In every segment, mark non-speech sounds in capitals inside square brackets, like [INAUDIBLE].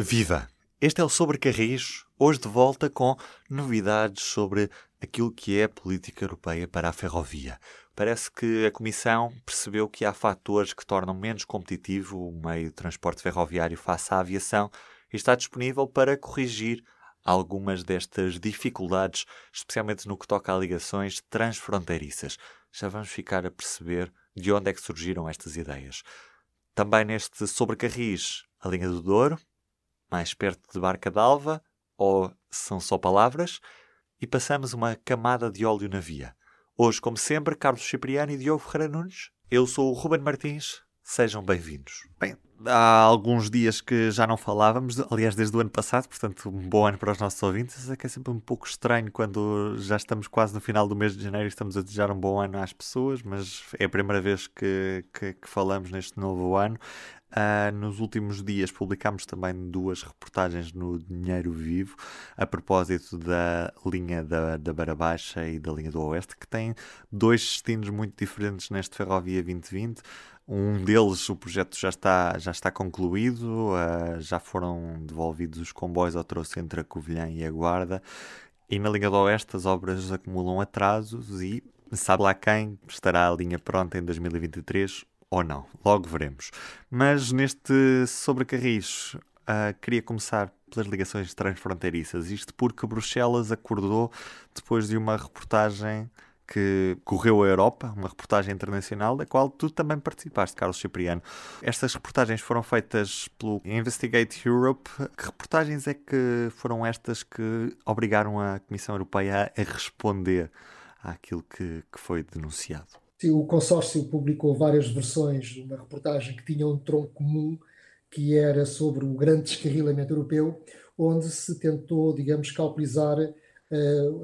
Viva! Este é o Sobre Carris, hoje de volta com novidades sobre aquilo que é a política europeia para a ferrovia. Parece que a Comissão percebeu que há fatores que tornam menos competitivo o meio de transporte ferroviário face à aviação e está disponível para corrigir algumas destas dificuldades, especialmente no que toca a ligações transfronteiriças. Já vamos ficar a perceber de onde é que surgiram estas ideias. Também neste Sobre Carris, a linha do Douro, mais perto de Barca d'Alva, ou são só palavras, e passamos uma camada de óleo na via. Hoje, como sempre, Carlos Cipriano e Diogo Ferreira Nunes. Eu sou o Ruben Martins. Sejam bem-vindos. Bem, há alguns dias que já não falávamos, aliás, desde o ano passado, portanto, um bom ano para os nossos ouvintes. É que é sempre um pouco estranho quando já estamos quase no final do mês de janeiro e estamos a desejar um bom ano às pessoas, mas é a primeira vez que, que, que falamos neste novo ano. Uh, nos últimos dias publicámos também duas reportagens no Dinheiro Vivo a propósito da linha da, da Baixa e da linha do Oeste, que têm dois destinos muito diferentes neste Ferrovia 2020. Um deles, o projeto já está, já está concluído, uh, já foram devolvidos os comboios ao troço entre a Covilhã e a Guarda. E na linha do Oeste as obras acumulam atrasos e sabe lá quem estará a linha pronta em 2023 ou não. Logo veremos. Mas neste sobre Carris, uh, queria começar pelas ligações transfronteiriças. Isto porque Bruxelas acordou depois de uma reportagem que correu a Europa, uma reportagem internacional, da qual tu também participaste, Carlos Cipriano. Estas reportagens foram feitas pelo Investigate Europe. Que reportagens é que foram estas que obrigaram a Comissão Europeia a responder àquilo que, que foi denunciado? o consórcio publicou várias versões de uma reportagem que tinha um tronco comum, que era sobre o grande descarrilamento europeu, onde se tentou, digamos, calculizar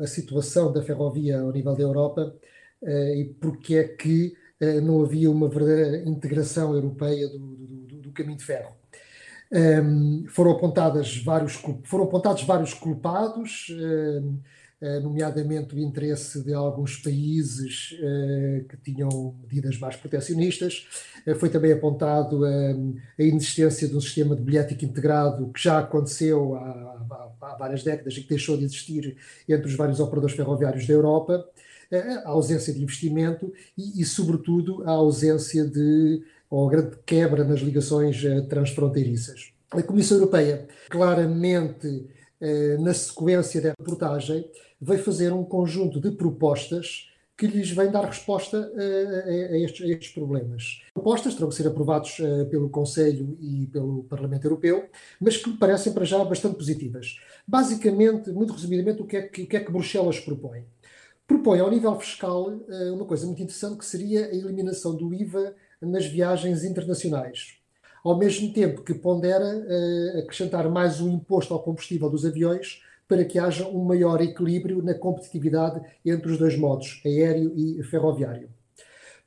a situação da ferrovia ao nível da Europa uh, e porque é que uh, não havia uma verdadeira integração europeia do, do, do caminho de ferro. Um, ehm, foram, apontadas vários, foram apontados vários culpados, ehm, eh, nomeadamente o interesse de alguns países eh, que tinham medidas mais protecionistas. Eh, foi também apontado a inexistência de um sistema de bilhética integrado que já aconteceu há, há várias décadas e que deixou de existir entre os vários operadores ferroviários da Europa, a ausência de investimento e, e sobretudo, a ausência de ou a grande quebra nas ligações transfronteiriças. A Comissão Europeia claramente na sequência da reportagem, veio fazer um conjunto de propostas que lhes vem dar resposta a, a, estes, a estes, problemas. Propostas terão que ser aprovadas pelo Conselho e pelo Parlamento Europeu, mas que me parecem para já bastante positivas. Basicamente, muito resumidamente, o que é que, o que, é que Bruxelas propõe? Propõe ao nível fiscal uma coisa muito interessante que seria a eliminação do IVA nas viagens internacionais. Ao mesmo tempo que pondera acrescentar mais um imposto ao combustível dos aviões para que haja um maior equilíbrio na competitividade entre os dois modos, aéreo e ferroviário.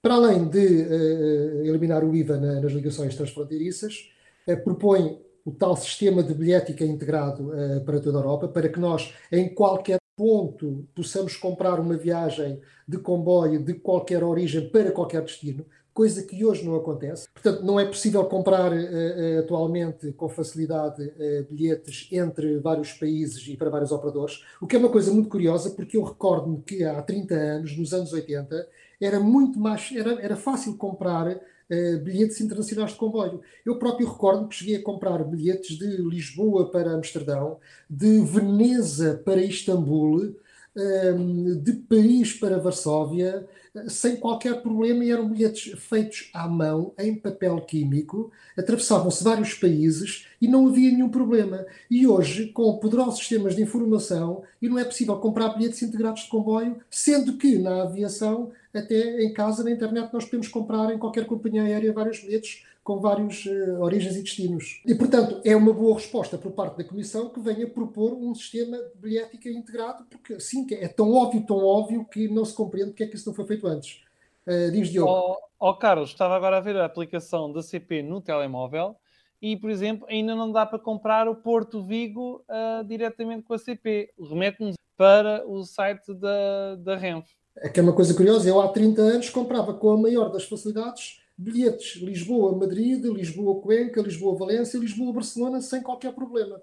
Para além de uh, eliminar o IVA na, nas ligações transfronteiriças, uh, propõe o tal sistema de bilhética integrado uh, para toda a Europa, para que nós, em qualquer ponto, possamos comprar uma viagem de comboio de qualquer origem para qualquer destino, coisa que hoje não acontece. Portanto, não é possível comprar uh, atualmente com facilidade uh, bilhetes entre vários países e para vários operadores, o que é uma coisa muito curiosa, porque eu recordo-me que há 30 anos, nos anos 80, era muito mais, era, era fácil comprar uh, bilhetes internacionais de comboio. Eu próprio recordo que cheguei a comprar bilhetes de Lisboa para Amsterdão, de Veneza para Istambul, de Paris para Varsóvia, sem qualquer problema, e eram bilhetes feitos à mão, em papel químico, atravessavam-se vários países e não havia nenhum problema. E hoje, com poderosos sistemas de informação, e não é possível comprar bilhetes integrados de comboio, sendo que na aviação, até em casa, na internet, nós podemos comprar em qualquer companhia aérea vários bilhetes com várias uh, eh, origens e destinos. E, portanto, é uma boa resposta por parte da Comissão que venha propor um sistema de bilhética integrado, porque assim é tão óbvio, tão óbvio, que não se compreende porque é que isso não foi feito antes. Uh, diz Diogo. Oh, oh, Carlos, estava agora a ver a aplicação da CP no telemóvel e, por exemplo, ainda não dá para comprar o Porto Vigo uh, diretamente com a CP. Remete-nos para o site da, da Renfe. É que é uma coisa curiosa, eu há 30 anos comprava com a maior das facilidades bilhetes Lisboa-Madrid, Lisboa-Cuenca, Lisboa-Valência, Lisboa-Barcelona sem qualquer problema.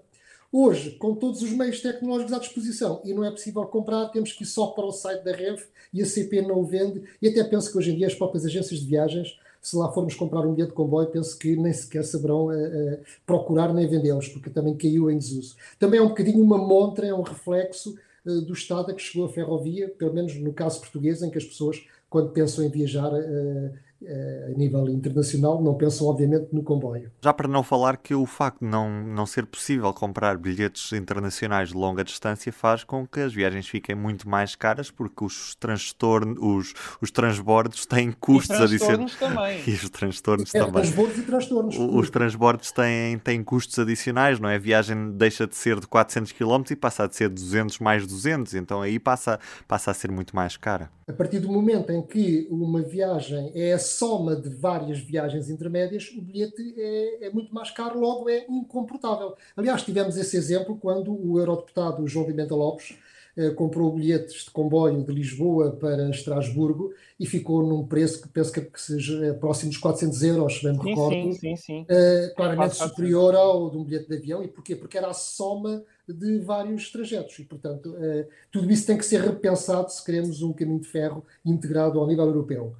Hoje, com todos os meios tecnológicos à disposição e não é possível comprar, temos que ir só para o site da Renfe e a CP não o vende. E até penso que hoje em dia as próprias agências de viagens, se lá formos comprar um bilhete de comboio, penso que nem sequer saberão uh, uh, procurar nem vendê-los, porque também caiu em desuso. Também é um bocadinho uma montra, é um reflexo do estado a que chegou a ferrovia, pelo menos no caso português, em que as pessoas, quando pensam em viajar, eh, a nível internacional, não pensam obviamente no comboio. Já para não falar que o facto de não, não ser possível comprar bilhetes internacionais de longa distância faz com que as viagens fiquem muito mais caras porque os transtornos, os, os transbordos têm custos adicionais. também. [LAUGHS] E os transtornos é, também. Transbordos e transtornos. Os transbordos têm, têm custos adicionais, não é? A viagem deixa de ser de 400 km e passa a ser 200 mais 200, então aí passa, passa a ser muito mais cara. A partir do momento em que uma viagem é soma de várias viagens intermédias, o bilhete é, é, muito mais caro, logo é incomportável. Aliás, tivemos esse exemplo quando o eurodeputado João Pimenta Lopes eh, comprou bilhetes de comboio de Lisboa para Estrasburgo e ficou num preço que penso que seja próximo dos 400 euros, se bem me recordo, sim, sim, sim. Eh, claramente superior ao de um bilhete de avião. E porquê? Porque era a soma de vários trajetos e, portanto, eh, tudo isso tem que ser repensado se queremos um caminho de ferro integrado ao nível europeu.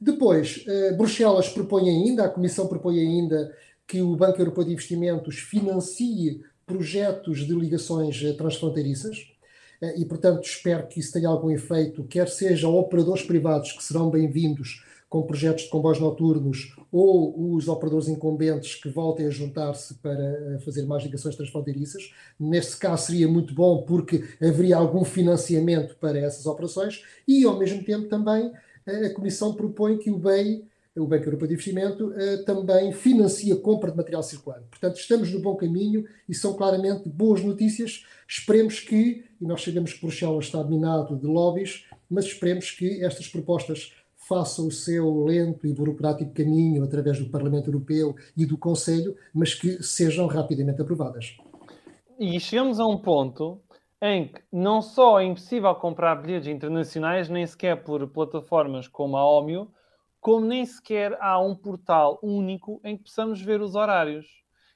Depois, uh, Bruxelas propõe ainda, a Comissão propõe ainda que o Banco Europeu de Investimentos financie projetos de ligações eh, transfronteiriças e, portanto, espero que isso tenha algum efeito, quer sejam operadores privados que serão bem-vindos com projetos de comboios noturnos ou os operadores incumbentes que voltem a juntar-se para fazer mais ligações transfronteiriças. Nesse caso seria muito bom porque haveria algum financiamento para essas operações e, ao mesmo tempo, também a Comissão propõe que o BEI, o Banco Europeu de Investimento, eh, também financie a compra de material circulante. Portanto, estamos no bom caminho e são claramente boas notícias. Esperemos que, e nós sabemos que Bruxelas está minado de lobbies, mas esperemos que estas propostas façam o seu lento e burocrático caminho através do Parlamento Europeu e do Conselho, mas que sejam rapidamente aprovadas. E chegamos a um ponto em que não só é impossível comprar bilhetes internacionais, nem sequer por plataformas como a Omio, como nem sequer há um portal único em que possamos ver os horários.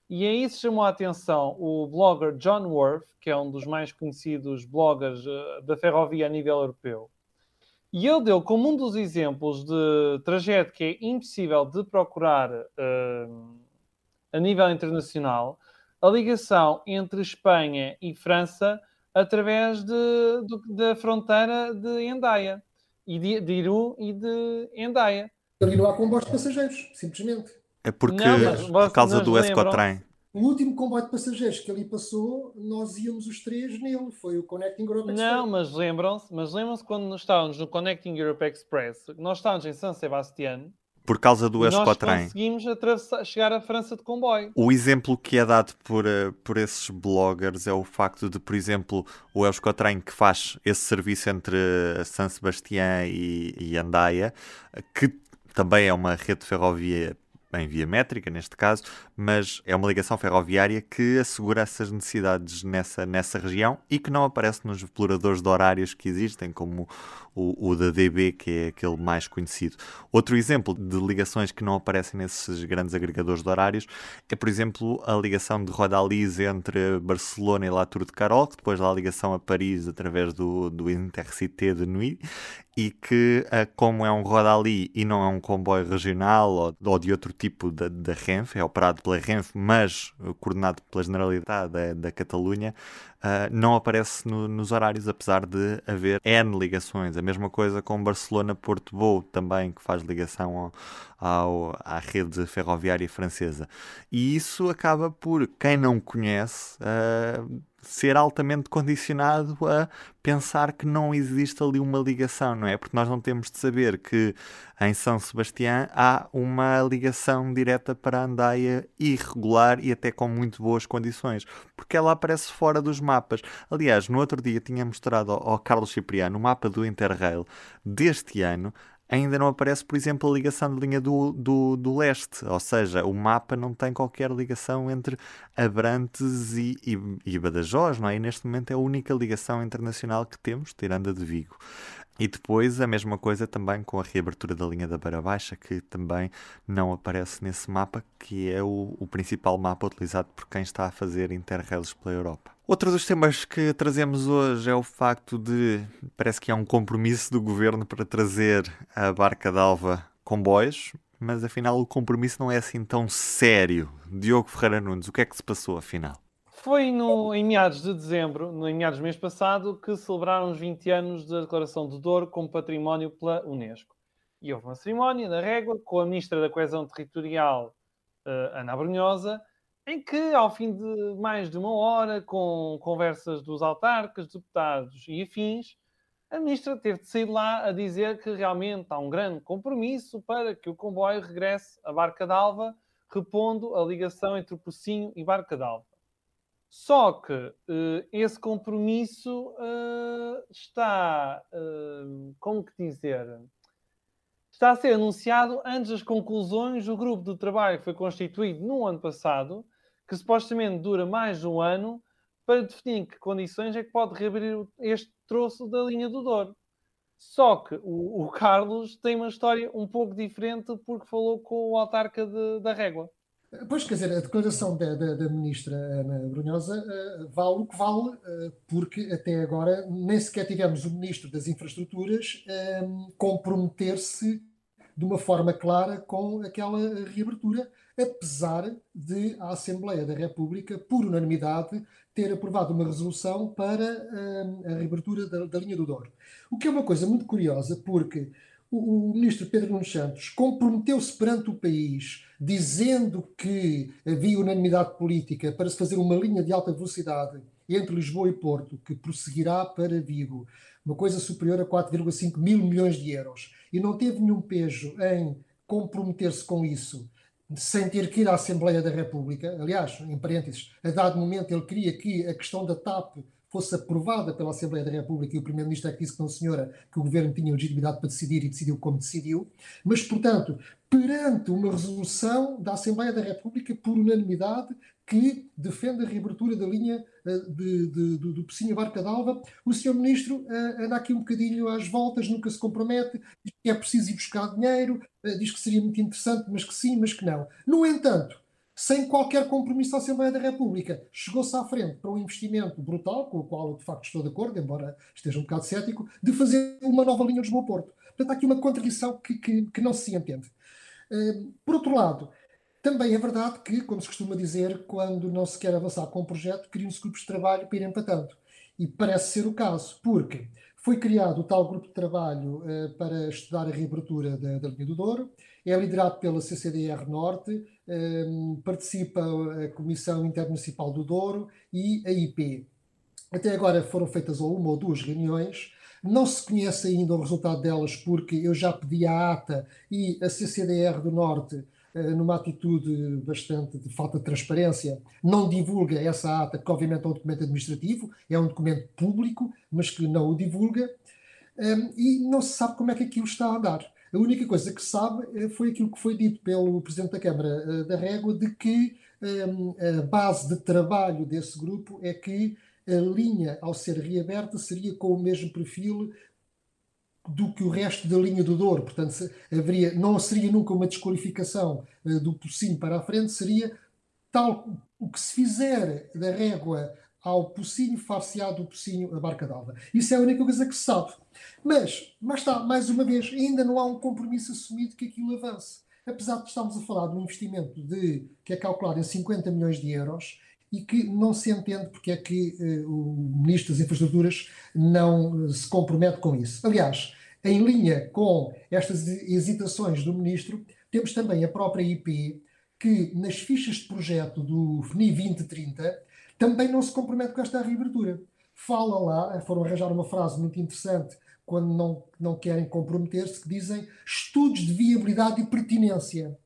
E a isso chamou a atenção o blogger John Worth, que é um dos mais conhecidos bloggers uh, da ferrovia a nível europeu. E ele deu como um dos exemplos de trajeto que é impossível de procurar uh, a nível internacional a ligação entre Espanha e França através de, de, da fronteira de Endaia, e de, de Iru e de Endaia. Ali não há comboios de passageiros, simplesmente. É porque, não, por causa do Escotrem. O último comboio de passageiros que ali passou, nós íamos os três nele, foi o Connecting Europe Express. Não, mas lembram-se, mas lembram-se quando estávamos no Connecting Europe Express, nós estávamos em San Sebastián por causa do Escotrem. Nós conseguimos atravessar, chegar à França de comboio. O exemplo que é dado por, uh, por esses bloggers é o facto de, por exemplo, o Escotrem que faz esse serviço entre San Sebastián e, e Andaia, que também é uma rede de ferrovia em via métrica, neste caso, mas é uma ligação ferroviária que assegura essas necessidades nessa, nessa região e que não aparece nos exploradores de horários que existem, como o, o da DB, que é aquele mais conhecido. Outro exemplo de ligações que não aparecem nesses grandes agregadores de horários é, por exemplo, a ligação de Rodalis entre Barcelona e La Tour de Carol, que depois dá a ligação a Paris através do, do Intercité de Nuit, e que, eh, como é um Rodali e não é um comboio regional ou, ou de outro tipo da, da Renfe, é operado pela Renfe, mas eh, coordenado pela Generalidade da, da Catalunha, uh, não aparece no, nos horários, apesar de haver N ligações. A mesma coisa com Barcelona-Porto Bow, também, que faz ligação ao, ao, à rede ferroviária francesa. E isso acaba por, quem não conhece, uh, ser altamente condicionado a pensar que não existe ali uma ligação, não é? Porque nós não temos de saber que em São Sebastião há uma ligação direta para a Andaia irregular e até com muito boas condições, porque ela aparece fora dos mapas. Aliás, no outro dia tinha mostrado ao Carlos Cipriano o mapa do Interrail deste ano ainda não aparece, por exemplo, a ligação de linha do, do, do leste, ou seja, o mapa não tem qualquer ligação entre Abrantes e, e, e Badajoz, não é? E neste momento é a única ligação internacional que temos, tirando a de Vigo. E depois a mesma coisa também com a reabertura da linha da Beira Baixa, que também não aparece nesse mapa, que é o, o principal mapa utilizado por quem está a fazer interrails pela Europa. Outro dos temas que trazemos hoje é o facto de parece que há um compromisso do governo para trazer a barca d'alva comboios, mas afinal o compromisso não é assim tão sério. Diogo Ferreira Nunes, o que é que se passou afinal? Foi no, em meados de dezembro, no, em meados do mês passado, que celebraram os 20 anos da declaração do Douro como património pela Unesco. E houve uma cerimónia da régua com a Ministra da Coesão Territorial, uh, Ana Brunhosa, em que, ao fim de mais de uma hora, com conversas dos autarcas, deputados e afins, a Ministra teve de sair lá a dizer que realmente há um grande compromisso para que o comboio regresse à Barca d'Alva, repondo a ligação entre o Pocinho e Barca d'Alva. Só que uh, esse compromisso uh, está, uh, como que dizer, está a ser anunciado antes das conclusões do grupo de trabalho que foi constituído no ano passado, que supostamente dura mais de um ano, para definir em que condições é que pode reabrir este troço da linha do Douro. Só que o, o Carlos tem uma história um pouco diferente porque falou com o autarca de, da Régua. Pois, quer dizer, a declaração da, da, da ministra Ana Brunhosa uh, vale o que vale, uh, porque até agora nem sequer tivemos o ministro das Infraestruturas uh, comprometer-se de uma forma clara com aquela reabertura, apesar de a Assembleia da República, por unanimidade, ter aprovado uma resolução para a reabertura da, da linha do Douro. O que é uma coisa muito curiosa, porque o, o ministro Pedro Nunes Santos comprometeu-se perante o país, dizendo que havia unanimidade política para se fazer uma linha de alta velocidade entre Lisboa e Porto, que prosseguirá para Vigo, uma coisa superior a 4,5 mil milhões de euros, e não teve nenhum peso em comprometer-se com isso, sem ter que ir à Assembleia da República. Aliás, em parênteses, a dado momento ele queria que a questão da TAP fosse aprovada pela Assembleia da República e o Primeiro-Ministro é que disse que não, senhora, que o Governo tinha legitimidade para decidir e decidiu como decidiu, mas, portanto, perante uma resolução da Assembleia da República por unanimidade que defende a reabertura da linha uh, de, de, de, do Pecinho Barca d'Alva, o Sr. Ministro uh, anda aqui um bocadinho às voltas, nunca se compromete, diz que é preciso ir buscar dinheiro, uh, diz que seria muito interessante, mas que sim, mas que não. No entanto, sem qualquer compromisso da Assembleia da República. Chegou-se à frente para um investimento brutal, com o qual eu de facto estou de acordo, embora esteja um bocado cético, de fazer uma nova linha Lisboa-Porto. Portanto, há aqui uma contradição que, que, que não se entende. Uh, por outro lado, também é verdade que, como se costuma dizer, quando não se quer avançar com um projeto, criam-se grupos de trabalho para ir empatando. E parece ser o caso, porque foi criado o tal grupo de trabalho uh, para estudar a reabertura da, da linha do Douro, é liderado pela CCDR Norte, um, participa a Comissão Intermunicipal do Douro e a IP. Até agora foram feitas uma ou duas reuniões, não se conhece ainda o resultado delas, porque eu já pedi a ATA e a CCDR do Norte, eh, numa atitude bastante de falta de transparência, não divulga essa ata, que obviamente é um documento administrativo, é um documento público, mas que não o divulga, e não se sabe como é que aquilo está a andar. A única coisa que sabe eh, foi aquilo que foi dito pelo Presidente da Câmara eh, da Régua, de que ehm, a base de trabalho desse grupo é que a linha, ao ser reaberta, seria com o mesmo perfil do que o resto da linha do Douro. Portanto, haveria, não seria nunca uma desqualificação uh, do Pocinho para a frente, seria tal o que se fizer da régua ao Pocinho, far-se-á do Pocinho a Barca d'Alva. Isso é a única coisa que se sabe. Mas, mas está, mais uma vez, ainda não há um compromisso assumido que aquilo avance. Apesar de estarmos a falar de um investimento de, que é calculado em 50 milhões de euros e que não se entende porque é que uh, o Ministro das Infraestruturas não uh, se compromete com isso. Aliás, em linha com estas hesitações do Ministro, temos também a própria IP, que nas fichas de projeto do FNI 2030 também não se compromete com esta reabertura. Fala lá, foram arranjar uma frase muito interessante quando não, não querem comprometer-se, que dizem estudos de viabilidade e pertinência.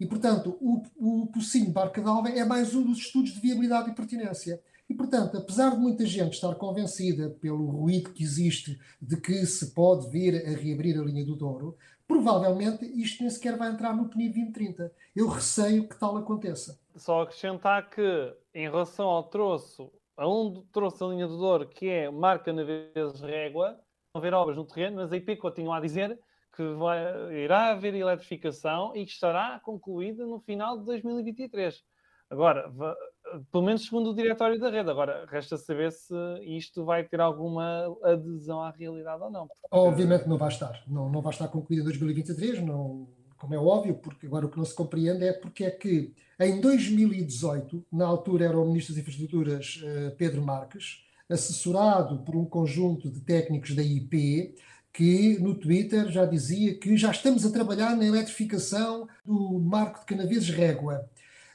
E, portanto, o, o Pocinho Barca d'Alva é mais um dos estudos de viabilidade e pertinência. E, portanto, apesar de muita gente estar convencida pelo ruído que existe de que se pode vir a reabrir a linha do Douro, provavelmente isto nem sequer vai entrar no PNI 2030. Eu receio que tal aconteça. Só acrescentar que, em relação ao troço, a um troço da linha do Douro, que é marca na vezes régua, haver obras no terreno, mas a IP continua a dizer que vai, irá haver eletrificação e que estará concluída no final de 2023. Agora, pelo menos segundo o diretório da rede. Agora, resta saber se isto vai ter alguma adesão à realidade ou não. Obviamente não vai estar. Não, não vai estar concluído em 2023, não, como é óbvio, porque agora o que não se compreende é porque é que em 2018, na altura era o Ministro das Infraestruturas eh, Pedro Marques, assessorado por um conjunto de técnicos da IP, que no Twitter já dizia que já estamos a trabalhar na eletrificação do Marco de Canaveses Régua.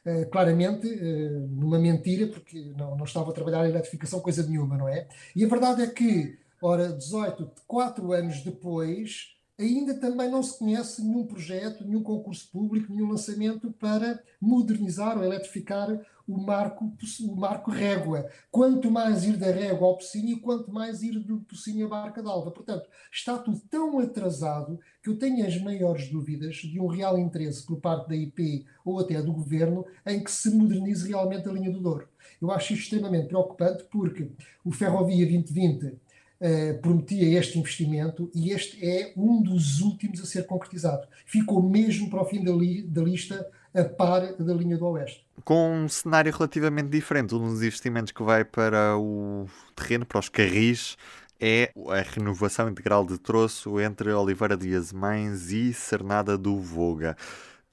Uh, claramente, uh, numa mentira, porque não, não estava a trabalhar em eletrificação coisa nenhuma, não é? E a verdade é que, ora, 18, 4 anos depois, ainda também não se conhece nenhum projeto, nenhum concurso público, nenhum lançamento para modernizar ou eletrificar o marco, o marco régua. Quanto mais ir da régua ao Pocinho, quanto mais ir do Pocinho à Barca d'Alva. Portanto, está tudo tão atrasado que eu tenho as maiores dúvidas de um real interesse por parte da IP ou até do governo em que se modernize realmente a linha do Douro. Eu acho extremamente preocupante porque o Ferrovia 2020 Uh, prometia este investimento e este é um dos últimos a ser concretizado. Ficou mesmo para o fim da, li da lista a par da linha do Oeste. Com um cenário relativamente diferente, um dos investimentos que vai para o terreno, para os carris, é a renovação integral de troço entre Oliveira de Azemães e Cernada do Voga,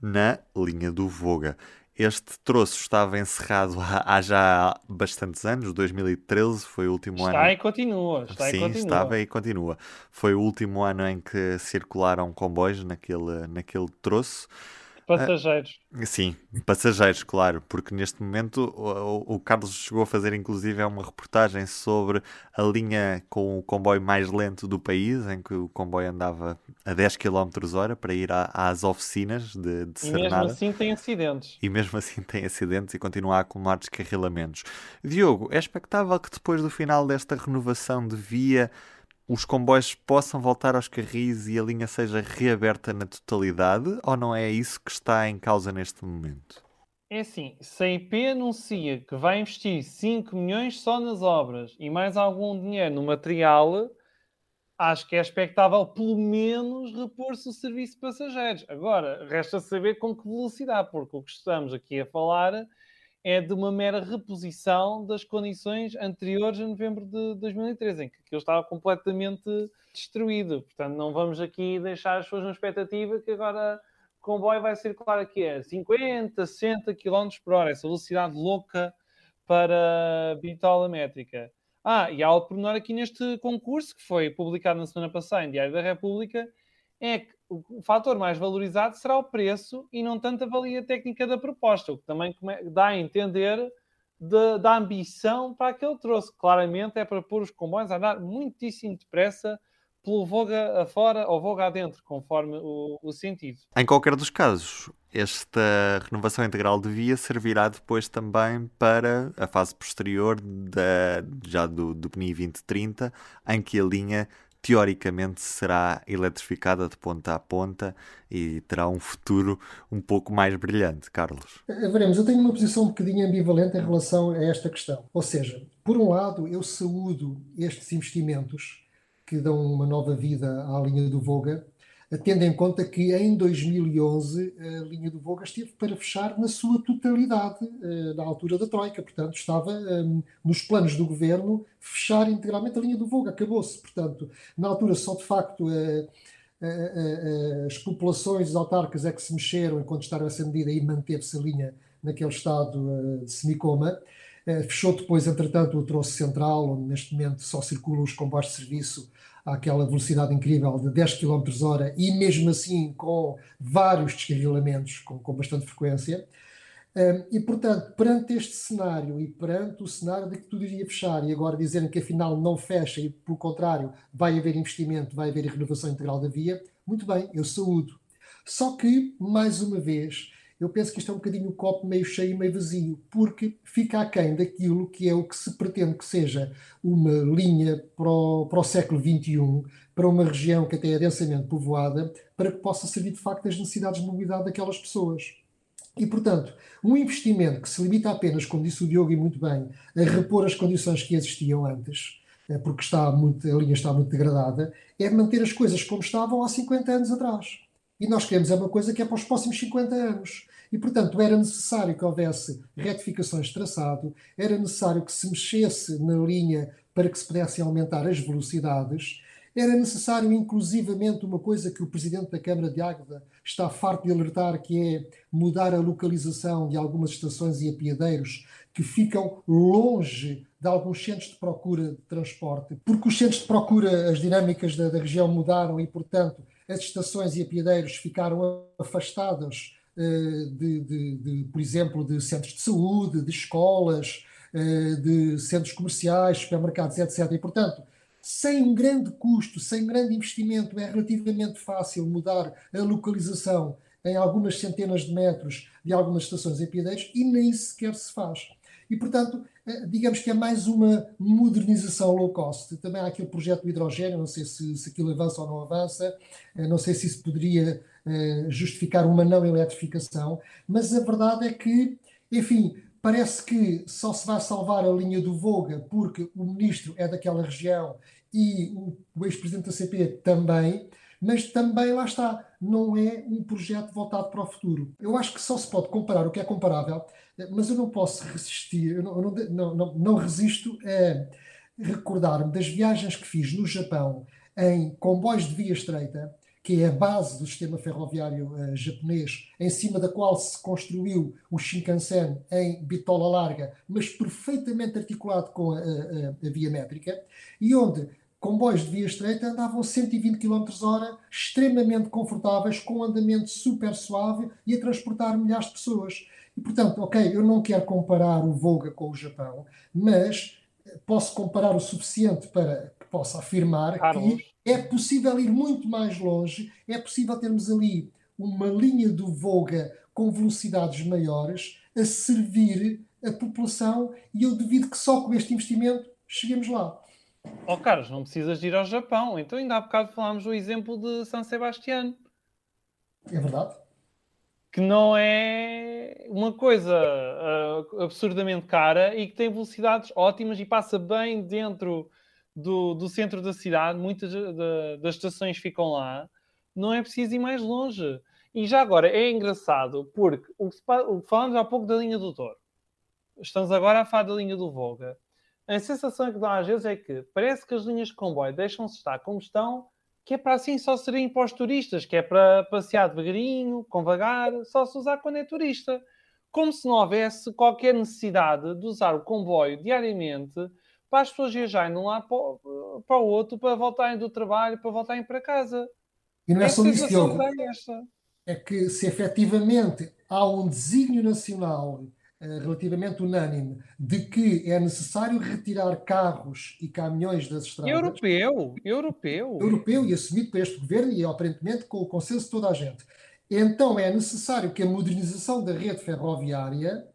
na linha do Voga. Este troço estava encerrado há, há já bastantes anos, 2013 foi o último está ano. Está e continua. Está Sim, e continua. estava e continua. Foi o último ano em que circularam comboios naquele, naquele troço. Passageiros. Uh, sim, passageiros, claro, porque neste momento o, o, Carlos chegou a fazer inclusive uma reportagem sobre a linha com o comboio mais lento do país, em que o comboio andava a 10 km hora para ir a, às oficinas de, de E mesmo assim tem acidentes. E mesmo assim tem acidentes e continua a acumular descarrilamentos. Diogo, é expectável que depois do final desta renovação de via os comboios possam voltar aos carris e a linha seja reaberta na totalidade ou não é isso que está em causa neste momento? É assim, se a IP anuncia que vai investir 5 milhões só nas obras e mais algum dinheiro no material, acho que é expectável pelo menos repor-se o serviço de passageiros. Agora, resta saber com que velocidade, porque o que estamos aqui a falar é de uma mera reposição das condições anteriores a novembro de 2013, em que aquilo estava completamente destruído. Portanto, não vamos aqui deixar as pessoas na expectativa que agora o comboio vai circular aqui a 50, 60 km por hora, essa velocidade louca para bitola métrica. Ah, e há algo por menor aqui neste concurso, que foi publicado na semana passada em Diário da República, é que o fator mais valorizado será o preço e não tanto a valia técnica da proposta, o que também dá a entender de, da ambição para aquele troço. Claramente é para pôr os comboios a andar muitíssimo depressa pelo voga afora ou voga adentro, conforme o, o sentido. Em qualquer dos casos, esta renovação integral de via servirá depois também para a fase posterior da, já do, do PNI 2030, em que a linha teoricamente será eletrificada de ponta a ponta e terá um futuro um pouco mais brilhante, Carlos. Veremos, eu tenho uma posição um bocadinho ambivalente em relação a esta questão. Ou seja, por um lado, eu saúdo estes investimentos que dão uma nova vida à linha do Voga, tendo em conta que em 2011 a linha do Voga esteve para fechar na sua totalidade eh, na altura da Troika, portanto estava um, nos planos do governo fechar integralmente a linha do Voga, acabou-se, portanto na altura só de facto uh, uh, as populações, os autarcas é que se mexeram enquanto estava essa medida e manteve-se a linha naquele estado de semicoma. Fechou depois, entretanto, o troço central, onde neste momento só circulam os comboios de serviço àquela velocidade incrível de 10 km hora e mesmo assim com vários descarrilamentos com, com bastante frequência. Um, e, portanto, perante este cenário e perante o cenário de que tudo iria fechar e agora dizendo que afinal não fecha e, pelo contrário, vai haver investimento, vai haver renovação integral da via, muito bem, eu saúdo. Só que, mais uma vez, eu penso que isto é um bocadinho o copo meio cheio e meio vazio, porque fica aquém daquilo que é o que se pretende que seja uma linha para o, para o século XXI, para uma região que até é densamente povoada, para que possa servir de facto as necessidades de mobilidade daquelas pessoas. E, portanto, um investimento que se limita apenas, como disse o Diogo e muito bem, a repor as condições que existiam antes, porque está muito, a linha está muito degradada, é manter as coisas como estavam há 50 anos atrás. E nós queremos é uma coisa que é para os próximos 50 anos. E, portanto, era necessário que houvesse retificações de traçado, era necessário que se mexesse na linha para que se pudessem aumentar as velocidades, era necessário, inclusivamente, uma coisa que o Presidente da Câmara de Águeda está farto de alertar, que é mudar a localização de algumas estações e apiadeiros que ficam longe de alguns centros de procura de transporte, porque os centros de procura, as dinâmicas da, da região mudaram e, portanto, as estações e apiadeiros ficaram afastadas uh, de, de, de, por exemplo, de centros de saúde, de escolas, uh, de centros comerciais, supermercados, etc. E, portanto, sem um grande custo, sem grande investimento, é relativamente fácil mudar a localização em algumas centenas de metros de algumas estações e apiadeiros e nem sequer se faz. E, portanto, eh, digamos que é mais uma modernização low cost. Também há aquele projeto do hidrogênio, não sei se, se aquilo avança ou não avança, eh, não sei se isso poderia eh, justificar uma não eletrificação, mas a verdade é que, enfim, parece que só se vai salvar a linha do Voga porque o ministro é daquela região e o, o ex-presidente da CP também, mas também lá está, não é um projeto voltado para o futuro. Eu acho que só se pode comparar o que é comparável, mas eu não posso resistir, eu não, não, não, não resisto a recordar-me das viagens que fiz no Japão em comboios de via estreita que é a base do sistema ferroviário uh, japonês, em cima da qual se construiu o Shinkansen em bitola larga, mas perfeitamente articulado com a, a, a via métrica, e onde comboios de via estreita andavam 120 km hora, extremamente confortáveis, com um andamento super suave e a transportar milhares de pessoas. E, portanto, ok, eu não quero comparar o Volga com o Japão, mas posso comparar o suficiente para que possa afirmar Carlos. que é possível ir muito mais longe, é possível termos ali uma linha do Volga com velocidades maiores a servir a população e eu duvido que só com este investimento cheguemos lá. Oh, Carlos, não precisas ir ao Japão. Então, ainda há bocado falámos do exemplo de San Sebastián. É verdade. Que não é uma coisa uh, absurdamente cara e que tem velocidades ótimas e passa bem dentro do, do centro da cidade, muitas de, das estações ficam lá, não é preciso ir mais longe. E já agora é engraçado porque o que, o que falamos há pouco da linha do Douro, estamos agora a falar da linha do Volga. A sensação que dá às vezes é que parece que as linhas de comboio deixam-se estar como estão, que é para assim só serem para os turistas, que é para passear devagarinho, com vagar, só se usar quando é turista. Como se não houvesse qualquer necessidade de usar o comboio diariamente para as pessoas viajarem de um lado para o outro, para voltarem do trabalho, para voltarem para casa. E não é, é só isso, Diogo. É que se efetivamente há um desígnio nacional relativamente unânime de que é necessário retirar carros e caminhões das estradas. Europeu, europeu. Europeu e assumido por este governo e aparentemente com o consenso de toda a gente. Então é necessário que a modernização da rede ferroviária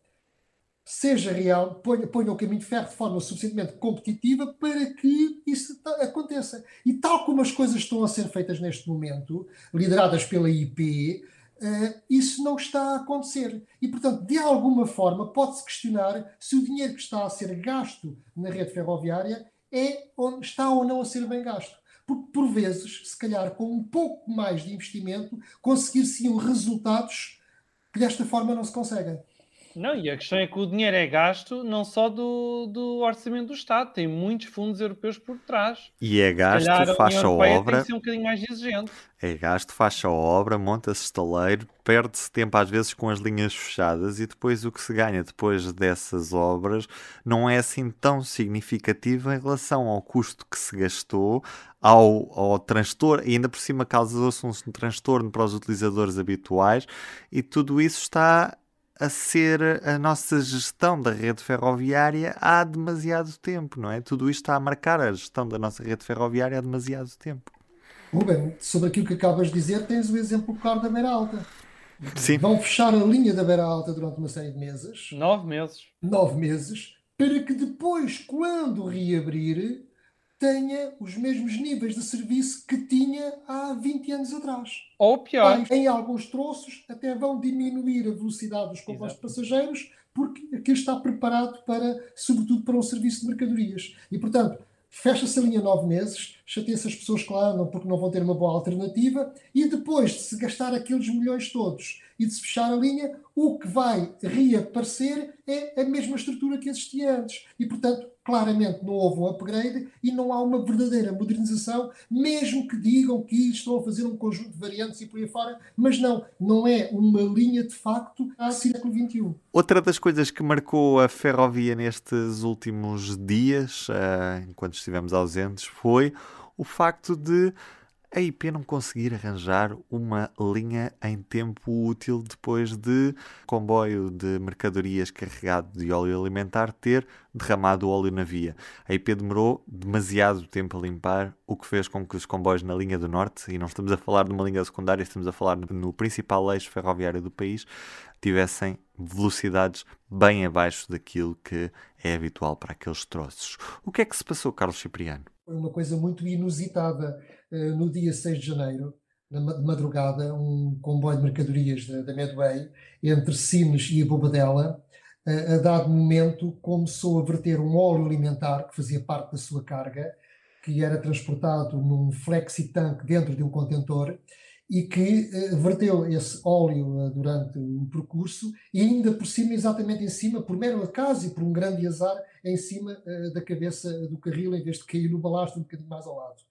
seja real, ponha, ponha o caminho de ferro de forma suficientemente competitiva para que isso aconteça. E tal como as coisas estão a ser feitas neste momento, lideradas pela IP, uh, isso não está a acontecer. E, portanto, de alguma forma, pode-se questionar se o dinheiro que está a ser gasto na rede ferroviária é, está ou não a ser bem gasto. Porque, por vezes, se calhar, com um pouco mais de investimento, conseguir-se-iam resultados que desta forma não se conseguem. Não, e a questão é que o dinheiro é gasto não só do, do orçamento do Estado, tem muitos fundos europeus por trás. E é gasto, faz a obra. Tem que ser um bocadinho mais exigente. É gasto, faz a obra, monta-se estaleiro, perde-se tempo às vezes com as linhas fechadas e depois o que se ganha depois dessas obras não é assim tão significativo em relação ao custo que se gastou, ao, ao transtorno, e ainda por cima causou-se um transtorno para os utilizadores habituais e tudo isso está a ser a nossa gestão da rede ferroviária há demasiado tempo, não é? Tudo isto está a marcar a gestão da nossa rede ferroviária há demasiado tempo. Ruben, sobre aquilo que acabas de dizer, tens o exemplo claro da Beira Alta. Sim. Vão fechar a linha da Beira Alta durante uma série de meses. Nove meses. Nove meses. Para que depois, quando reabrir, tenha os mesmos níveis de serviço que tinha há 20 anos atrás. Ou pior. Em alguns troços até vão diminuir a velocidade dos comboios passageiros porque aquilo está preparado para, sobretudo, para um serviço de mercadorias. E, portanto, fecha-se a linha nove meses, chateia-se as pessoas que lá andam porque não vão ter uma boa alternativa, e depois de se gastar aqueles milhões todos e de se fechar a linha, o que vai reaparecer é a mesma estrutura que existia antes. E, portanto, claramente não houve um upgrade e não há uma verdadeira modernização, mesmo que digam que estão a fazer um conjunto de variantes e por aí fora, mas não, não é uma linha de facto ao século XXI. Outra das coisas que marcou a ferrovia nestes últimos dias, uh, enquanto estivemos ausentes, foi o facto de a IP não conseguir arranjar uma linha em tempo útil depois de comboio de mercadorias carregado de óleo alimentar ter derramado óleo na via. A IP demorou demasiado tempo a limpar, o que fez com que os comboios na linha do norte, e não estamos a falar de uma linha secundária, estamos a falar no principal eixo ferroviário do país, tivessem velocidades bem abaixo daquilo que é habitual para aqueles troços. O que é que se passou, Carlos Cipriano? Foi uma coisa muito inusitada. Eh, no dia 6 de janeiro, de madrugada, um comboio de mercadorias da, Medway, entre Sines e Bobadela, a dado momento começou a verter um óleo alimentar que fazia parte da sua carga, que era transportado num flexi-tank dentro de um contentor e que uh, verteu esse óleo uh, durante o percurso e ainda por cima, exatamente em cima, por mero acaso e por um grande azar, em cima uh, da cabeça do carril, em vez de cair no balastro um bocadinho mais ao lado.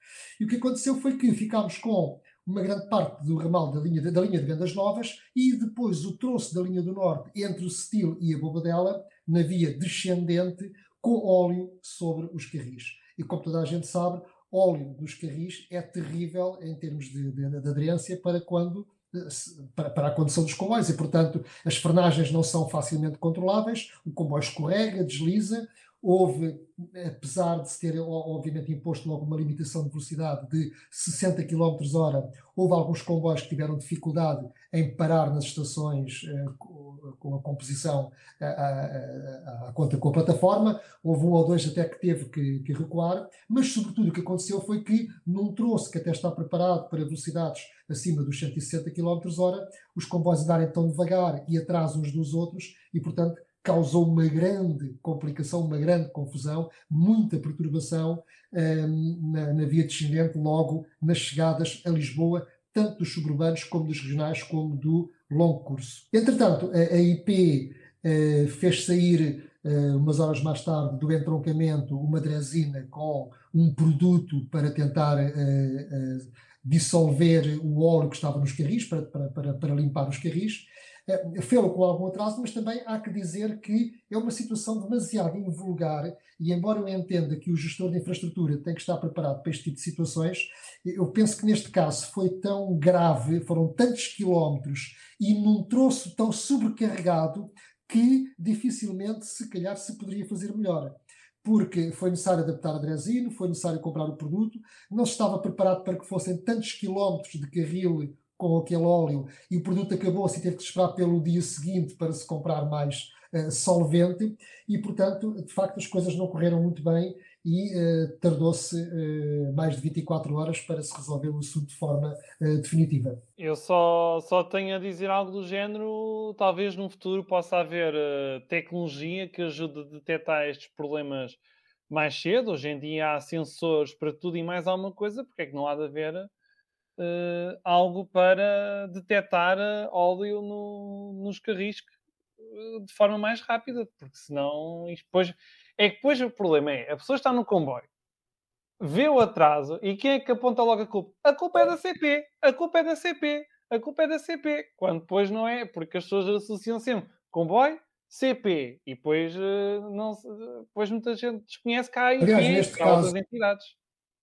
E o que aconteceu foi que ficámos com uma grande parte do ramal da linha da linha de Vendas Novas e depois o troço da linha do Norte entre o Setil e a Bobadela na via descendente com óleo sobre os carris. E como toda a gente sabe, óleo dos carris é terrível em termos de, de, de aderência para quando para, para, a condução dos comboios e, portanto, as frenagens não são facilmente controláveis, o comboio escorrega, desliza, houve, apesar de se ter obviamente imposto logo uma limitação de velocidade de 60 km hora, houve alguns comboios que tiveram dificuldade em parar nas estações uh, com a composição à conta com a plataforma, houve um ou dois até que teve que, que, recuar, mas sobretudo o que aconteceu foi que num troço que até está preparado para velocidades acima dos 160 km hora, os comboios andarem tão devagar e atrás uns dos outros e portanto causou uma grande complicação, uma grande confusão, muita perturbação um, na, na, via descendente, logo nas chegadas a Lisboa, tanto dos suburbanos como dos regionais, como do longo curso. Entretanto, a, a IP uh, eh, fez sair, uh, umas horas mais tarde, do entroncamento, uma dresina com um produto para tentar uh, dissolver o óleo que estava nos carris, para, para, para, para limpar os carris. É, fê-lo com algum atraso, mas também há que dizer que é uma situação demasiado invulgar e embora eu entenda que o gestor de infraestrutura tem que estar preparado para este tipo de situações, eu penso que neste caso foi tão grave, foram tantos quilómetros e num troço tão sobrecarregado que dificilmente, se calhar, se poderia fazer melhor. Porque foi necessário adaptar a Dresino, foi necessário comprar o produto, não se estava preparado para que fossem tantos quilómetros de carril com aquele óleo e o produto acabou-se e teve que esperar pelo dia seguinte para se comprar mais uh, solvente e, portanto, de facto as coisas não correram muito bem e uh, tardou-se uh, mais de 24 horas para se resolver o assunto de forma definitiva. Eu só, só tenho a dizer algo do género, talvez no futuro possa haver tecnologia que ajude a detectar estes problemas mais cedo. Hoje em dia há sensores para tudo e mais alguma coisa, porque é que não há de haver uh, algo para detectar eh, óleo no, nos carris eh, de forma mais rápida, porque senão depois é que depois o problema é a pessoa está no comboio, vê o atraso e quem é que aponta logo a culpa? A culpa é da CP, a culpa é da CP, a culpa é da CP, quando depois não é, porque as pessoas associam sempre comboio, CP, e depois, não, depois muita gente desconhece que há IP, Aliás, neste caso, entidades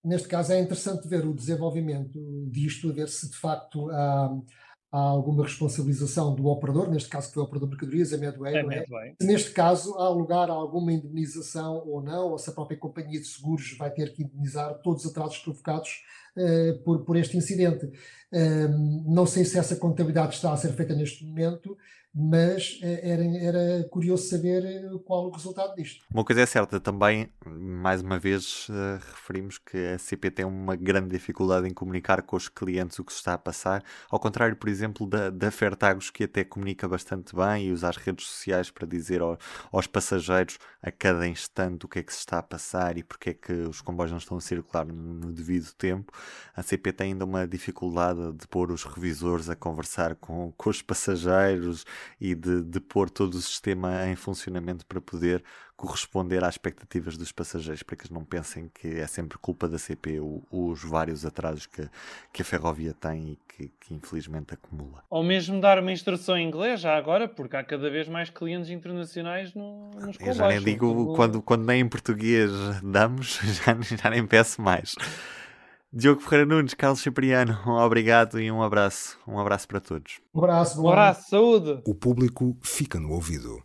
neste caso é interessante ver o desenvolvimento disto, a ver se de facto há, há alguma responsabilização do operador, neste caso que foi o operador de mercadorias, a Medway, é, é? Se neste caso há lugar a alguma indemnização ou não, ou se a própria companhia de seguros vai ter que indemnizar todos os atrasos provocados uh, por, por este incidente. Uh, não sei se essa contabilidade está a ser feita neste momento, mas era, era curioso saber qual o resultado disto. Uma coisa é certa, também, mais uma vez, uh, referimos que a CP tem uma grande dificuldade em comunicar com os clientes o que se está a passar, ao contrário, por exemplo, da, da Fertagos, que até comunica bastante bem e usa as redes sociais para dizer ao, aos passageiros a cada instante o que é que se está a passar e porque é que os comboios não estão a circular no, no devido tempo. A CP tem ainda uma dificuldade de pôr os revisores a conversar com, com os passageiros e de, de pôr todo o sistema em funcionamento para poder corresponder às expectativas dos passageiros, para que eles não pensem que é sempre culpa da CP os vários atrasos que, que a ferrovia tem e que, que, infelizmente acumula. Ou mesmo dar uma instrução em inglês já agora, porque há cada vez mais clientes internacionais no, nos Eu já nem digo quando, quando nem em português damos, [LAUGHS] já, já nem peço mais. Diogo Ferreira Nunes, Carlos Cipriano, um [LAUGHS] obrigado e um abraço. Um abraço para todos. Um abraço, um abraço, saúde. O público fica no ouvido.